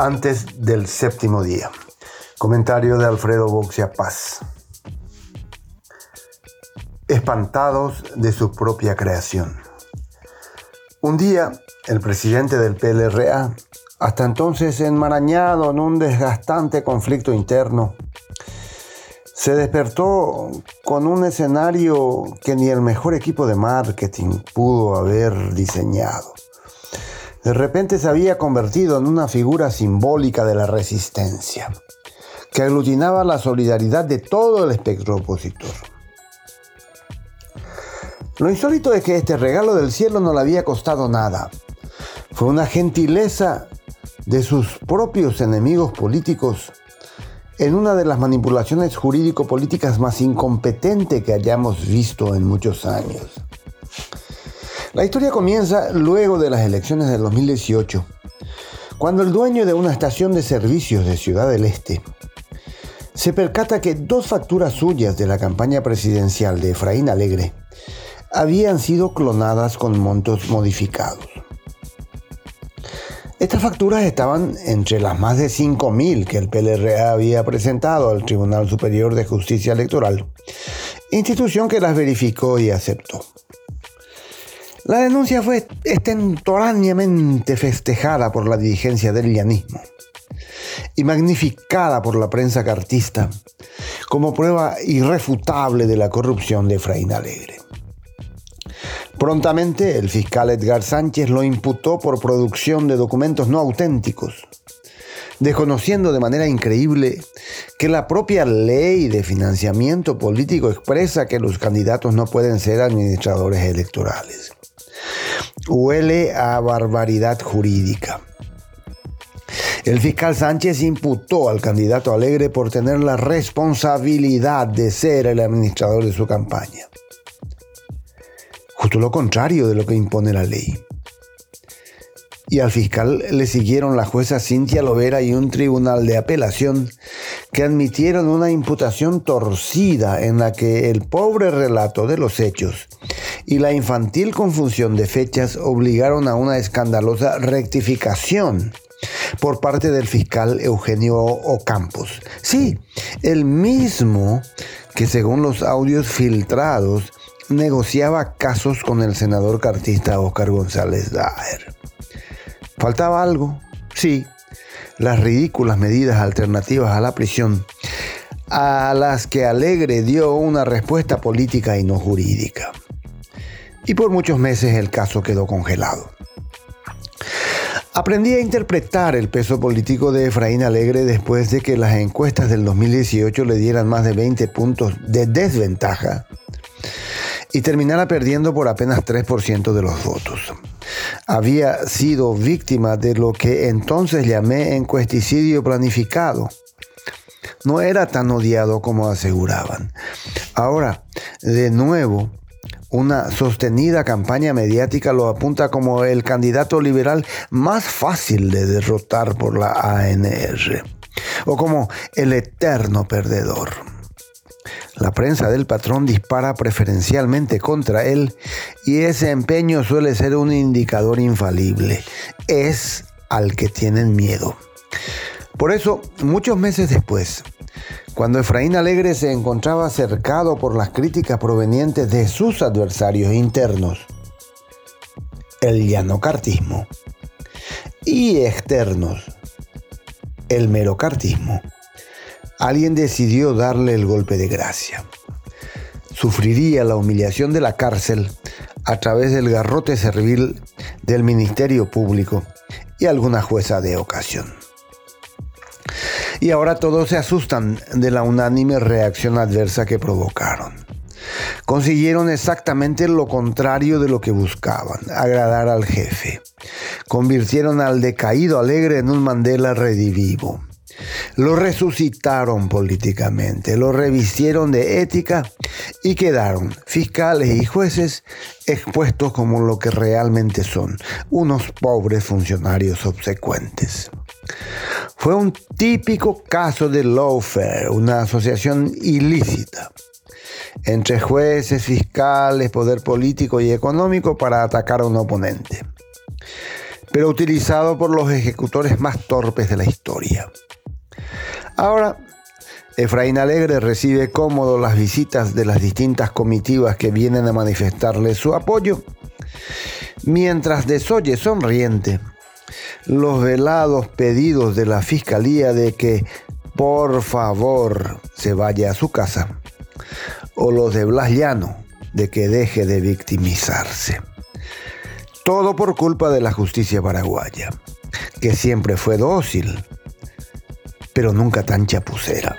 antes del séptimo día. Comentario de Alfredo Boxia Paz. Espantados de su propia creación. Un día, el presidente del PLRA, hasta entonces enmarañado en un desgastante conflicto interno, se despertó con un escenario que ni el mejor equipo de marketing pudo haber diseñado. De repente se había convertido en una figura simbólica de la resistencia, que aglutinaba la solidaridad de todo el espectro opositor. Lo insólito es que este regalo del cielo no le había costado nada. Fue una gentileza de sus propios enemigos políticos en una de las manipulaciones jurídico-políticas más incompetentes que hayamos visto en muchos años. La historia comienza luego de las elecciones del 2018, cuando el dueño de una estación de servicios de Ciudad del Este se percata que dos facturas suyas de la campaña presidencial de Efraín Alegre habían sido clonadas con montos modificados. Estas facturas estaban entre las más de 5.000 que el PLRA había presentado al Tribunal Superior de Justicia Electoral, institución que las verificó y aceptó. La denuncia fue extemporáneamente festejada por la dirigencia del llanismo y magnificada por la prensa cartista como prueba irrefutable de la corrupción de Efraín Alegre. Prontamente el fiscal Edgar Sánchez lo imputó por producción de documentos no auténticos, desconociendo de manera increíble que la propia ley de financiamiento político expresa que los candidatos no pueden ser administradores electorales. Huele a barbaridad jurídica. El fiscal Sánchez imputó al candidato Alegre por tener la responsabilidad de ser el administrador de su campaña justo lo contrario de lo que impone la ley. Y al fiscal le siguieron la jueza Cintia Lovera y un tribunal de apelación que admitieron una imputación torcida en la que el pobre relato de los hechos y la infantil confusión de fechas obligaron a una escandalosa rectificación por parte del fiscal Eugenio Ocampos. Sí, el mismo que según los audios filtrados negociaba casos con el senador cartista Oscar González Daer. ¿Faltaba algo? Sí, las ridículas medidas alternativas a la prisión, a las que Alegre dio una respuesta política y no jurídica. Y por muchos meses el caso quedó congelado. Aprendí a interpretar el peso político de Efraín Alegre después de que las encuestas del 2018 le dieran más de 20 puntos de desventaja y terminara perdiendo por apenas 3% de los votos. Había sido víctima de lo que entonces llamé encuesticidio planificado. No era tan odiado como aseguraban. Ahora, de nuevo, una sostenida campaña mediática lo apunta como el candidato liberal más fácil de derrotar por la ANR o como el eterno perdedor. La prensa del patrón dispara preferencialmente contra él y ese empeño suele ser un indicador infalible. Es al que tienen miedo. Por eso, muchos meses después, cuando Efraín Alegre se encontraba cercado por las críticas provenientes de sus adversarios internos, el llanocartismo, y externos, el merocartismo, alguien decidió darle el golpe de gracia. Sufriría la humillación de la cárcel a través del garrote servil del Ministerio Público y alguna jueza de ocasión. Y ahora todos se asustan de la unánime reacción adversa que provocaron. Consiguieron exactamente lo contrario de lo que buscaban, agradar al jefe. Convirtieron al decaído alegre en un Mandela redivivo. Lo resucitaron políticamente, lo revistieron de ética y quedaron fiscales y jueces expuestos como lo que realmente son, unos pobres funcionarios obsecuentes. Fue un típico caso de lawfare, una asociación ilícita entre jueces, fiscales, poder político y económico para atacar a un oponente. pero utilizado por los ejecutores más torpes de la historia. Ahora, Efraín Alegre recibe cómodo las visitas de las distintas comitivas que vienen a manifestarle su apoyo, mientras desoye sonriente los velados pedidos de la fiscalía de que por favor se vaya a su casa, o los de Blas Llano de que deje de victimizarse. Todo por culpa de la justicia paraguaya, que siempre fue dócil, pero nunca tan chapucera.